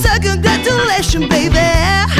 So congratulations, baby.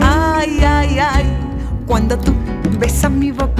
Ay, ay, ay, cuando tú besas mi boca.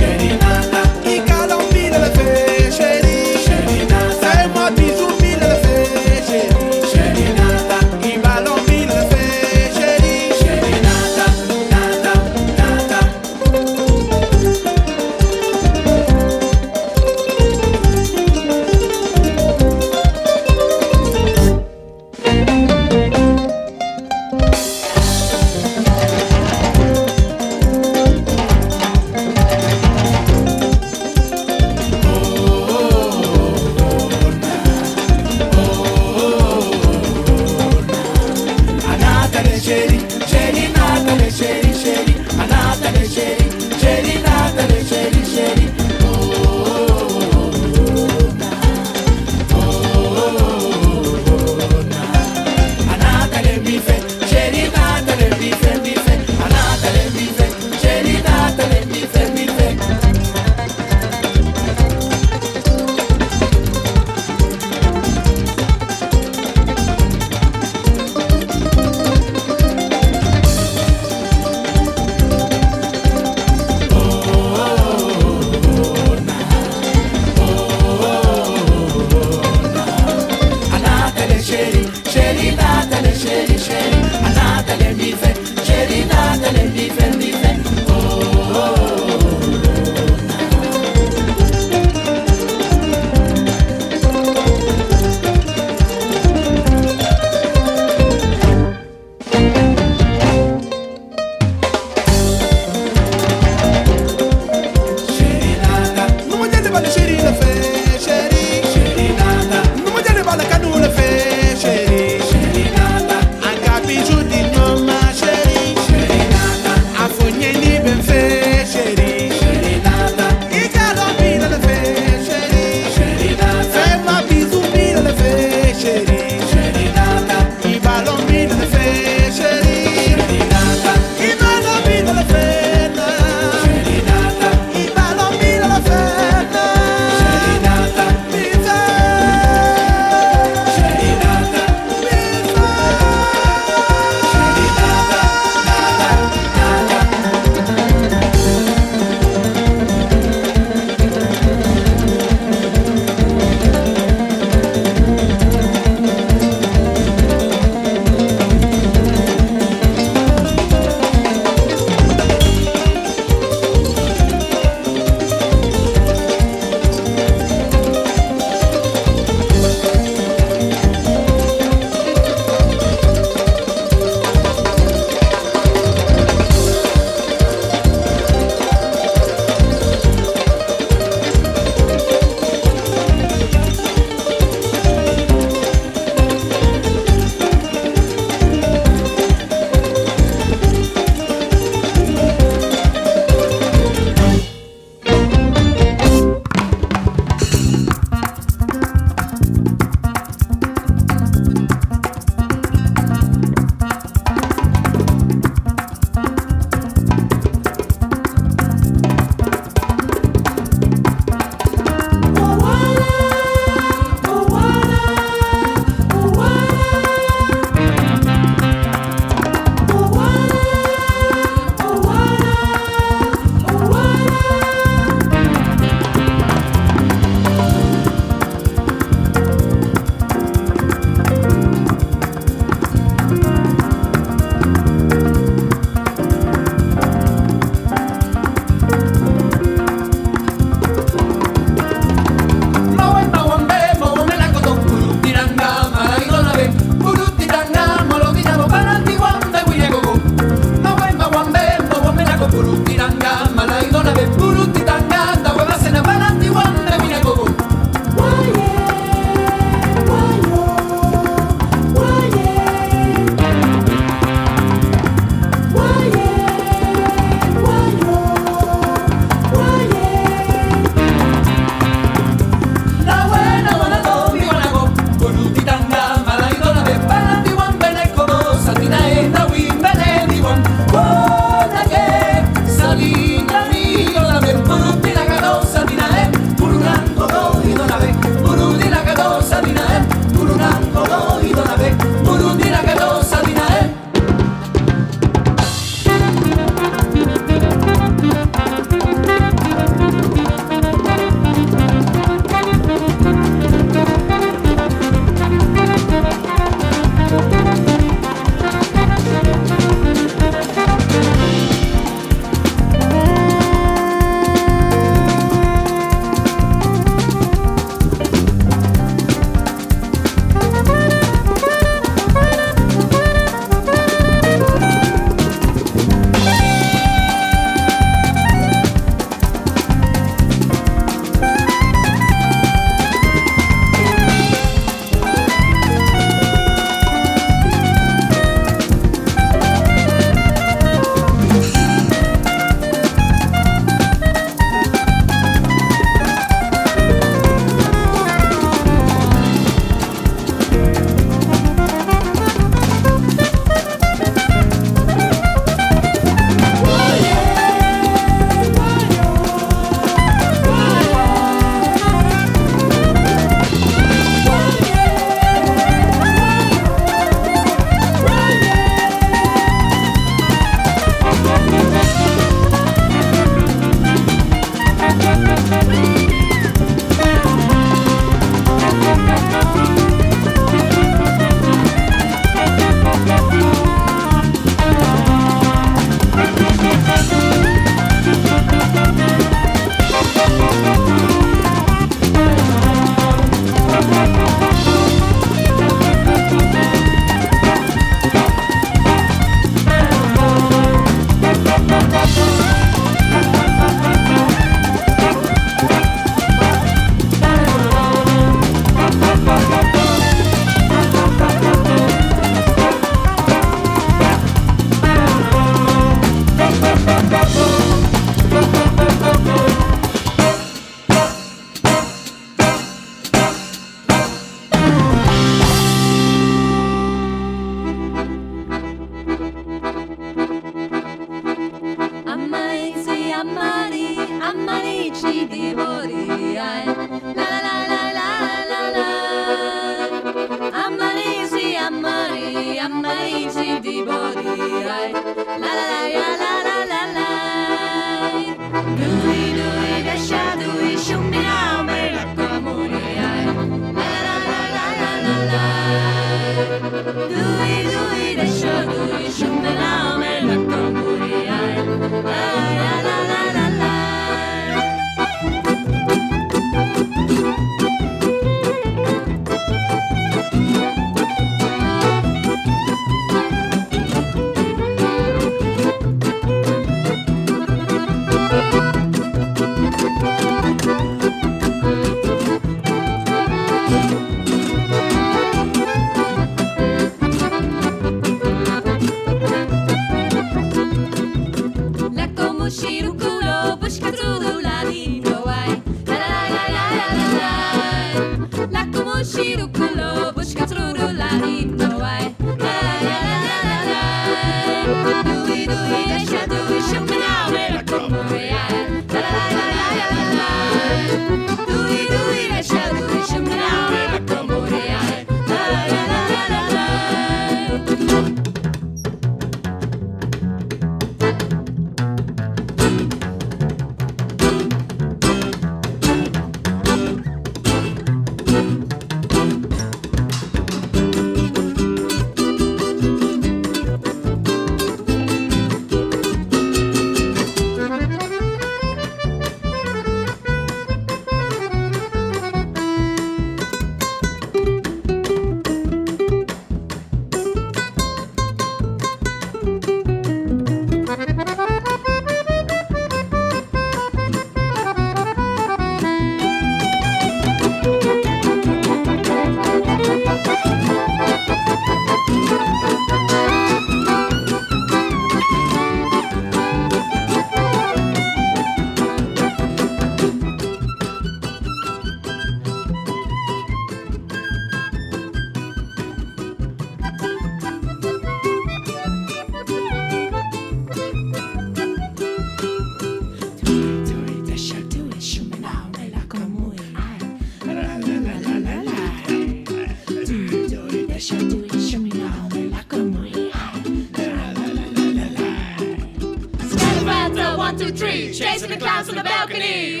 chasing the clouds from the balcony.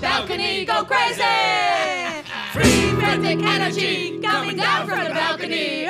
Balcony, go crazy! Free frantic energy coming down from the balcony.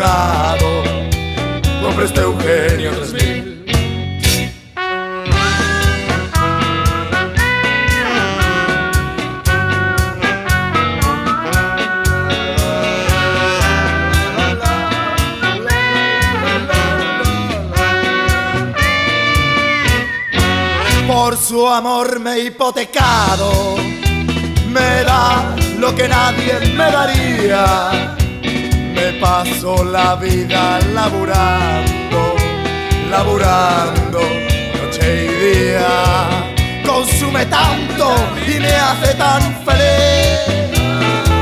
afortunado, compré este Eugenio 3000. por su amor me he hipotecado, me da lo que nadie me daría. Paso la vida laburando, laburando noche y día. Consume tanto y me hace tan feliz.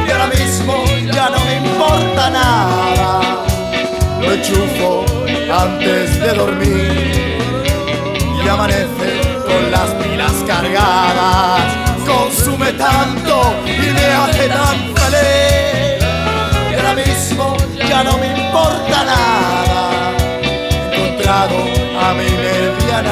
Y ahora mismo ya no me importa nada. Lo enchufo antes de dormir y amanece con las pilas cargadas. Consume tanto y me hace tan feliz. No me importa nada. He encontrado a mi media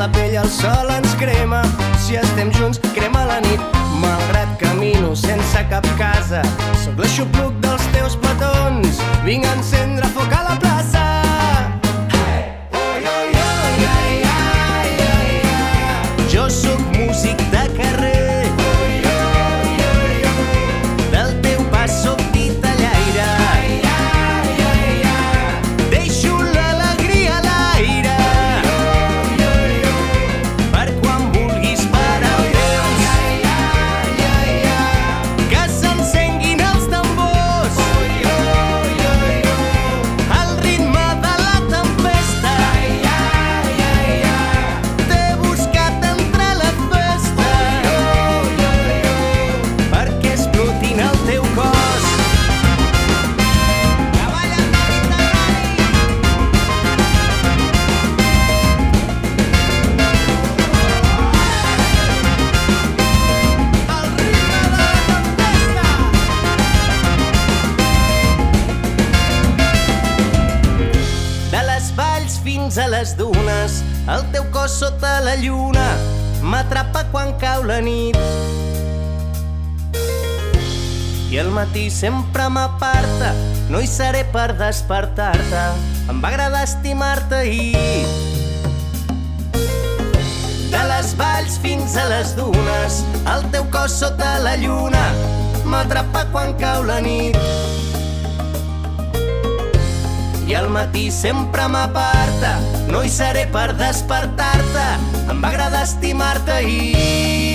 la pell el sol ens crema, si estem junts crema la nit. Malgrat camino sense cap casa, sóc l'aixopluc dels teus petons. Vinc a encendre foc a la plaça. de lluna m'atrapa quan cau la nit. I el matí sempre m'aparta no hi seré per despertar-te. Em va agradar estimar-te ahir de les valls fins a les dunes el teu cos sota la lluna m'atrapa quan cau la nit i al matí sempre m'aparta. No hi seré per despertar-te, em va agradar estimar-te i...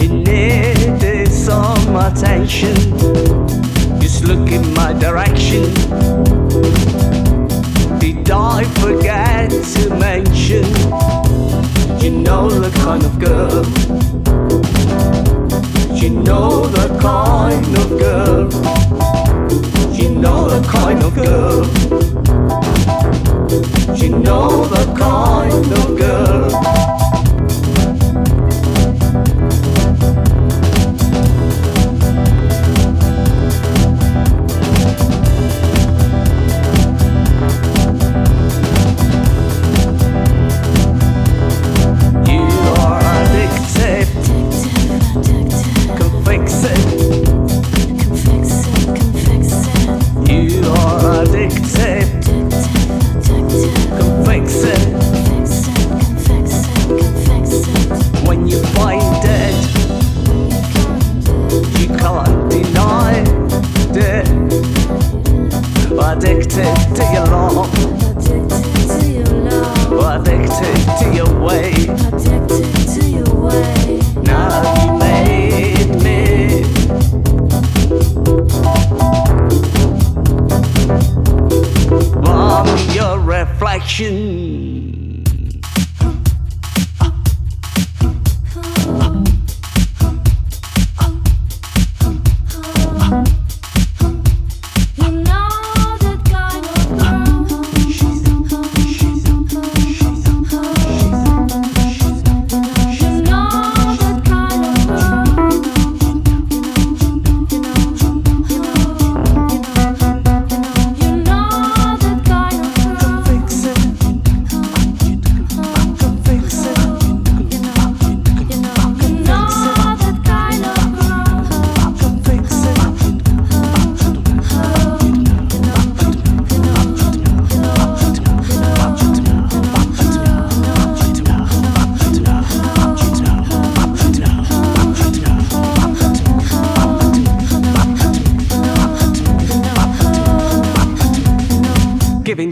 He needed some attention. Just look in my direction. Did I forget to mention? You know the kind of girl. You know the kind of girl. You know the kind of girl. You know the kind of girl.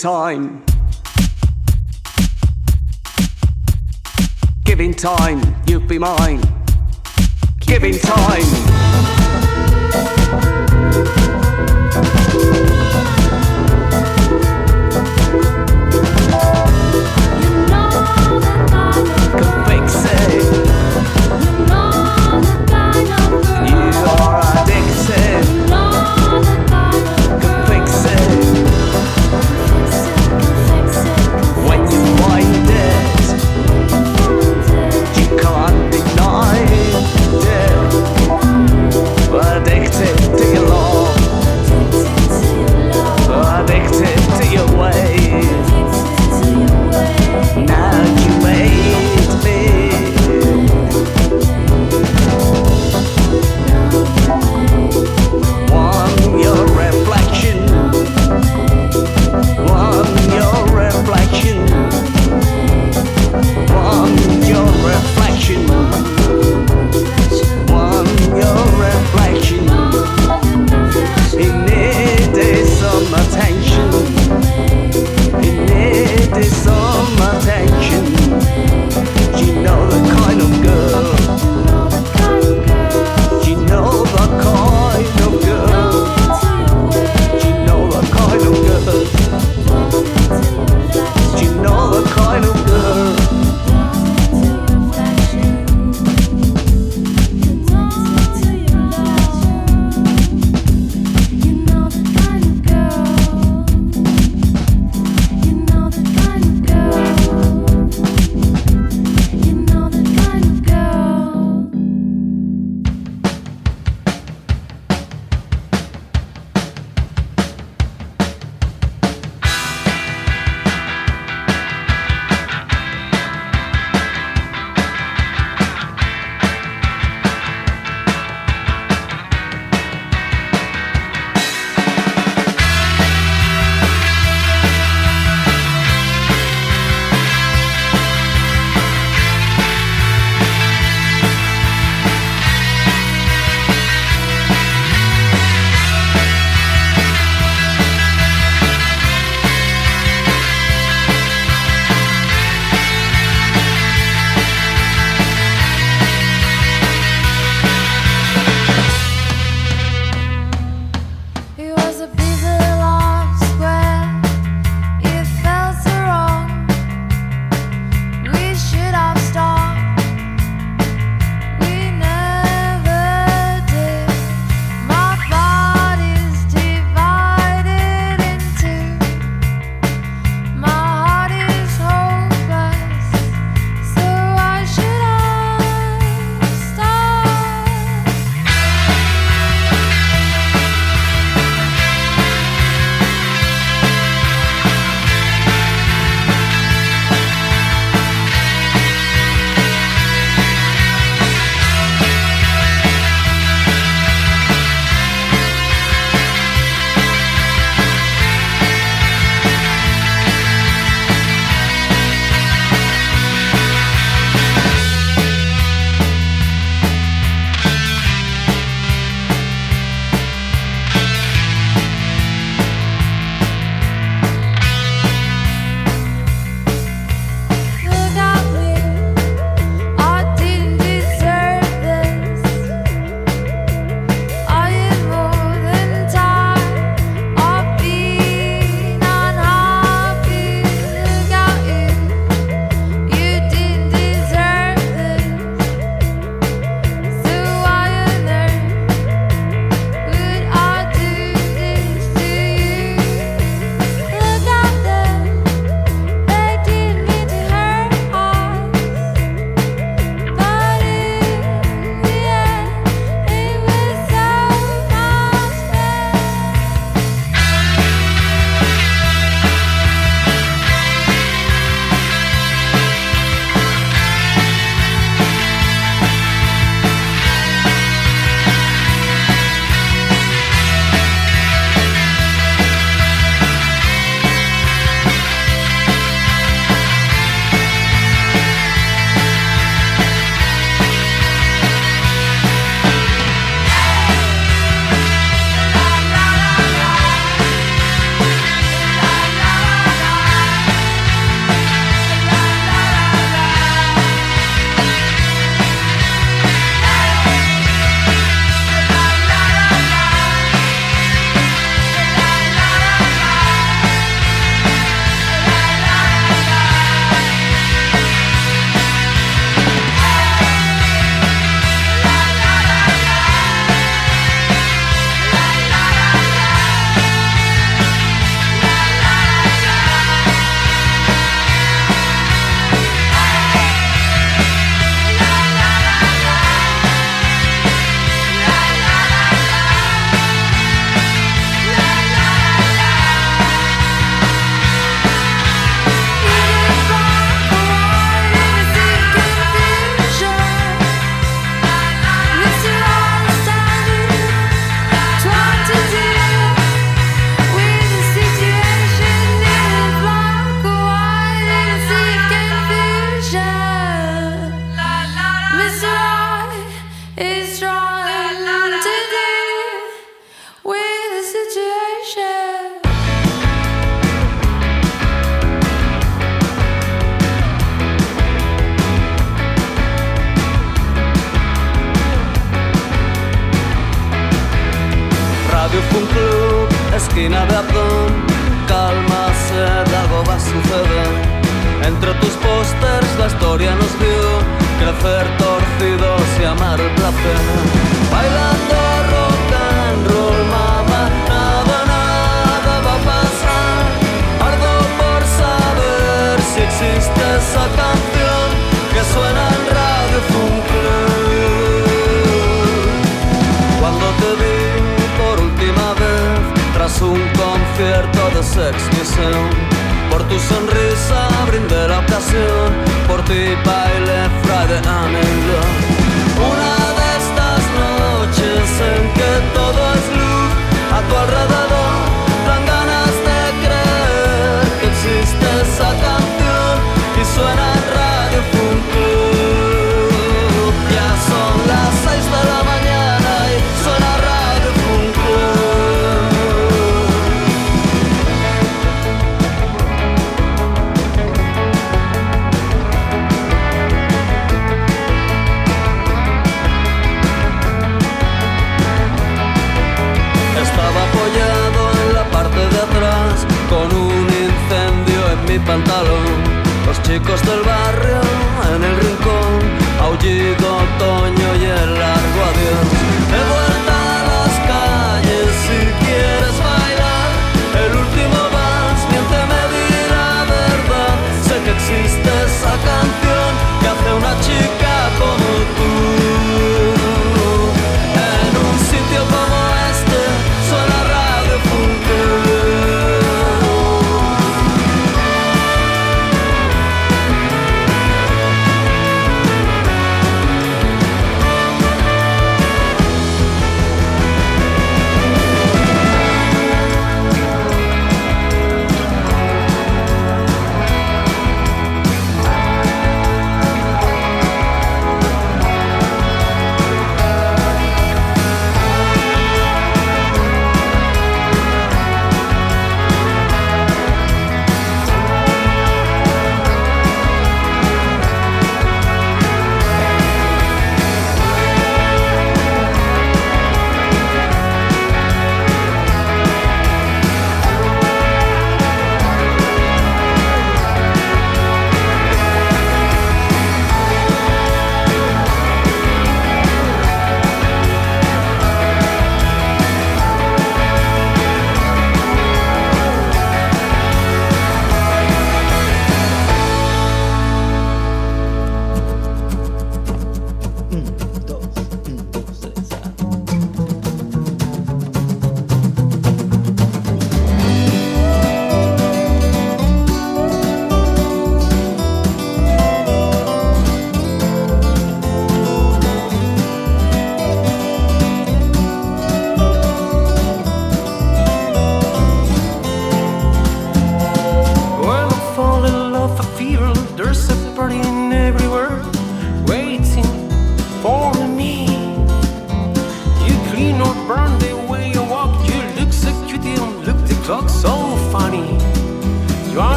time. Giving time, you'd be mine. Giving time.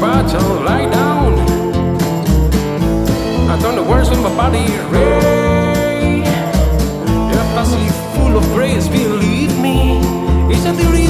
bottom, lie down. I turn the words in my body ray. Your pussy full of grace, believe me. It's a theory.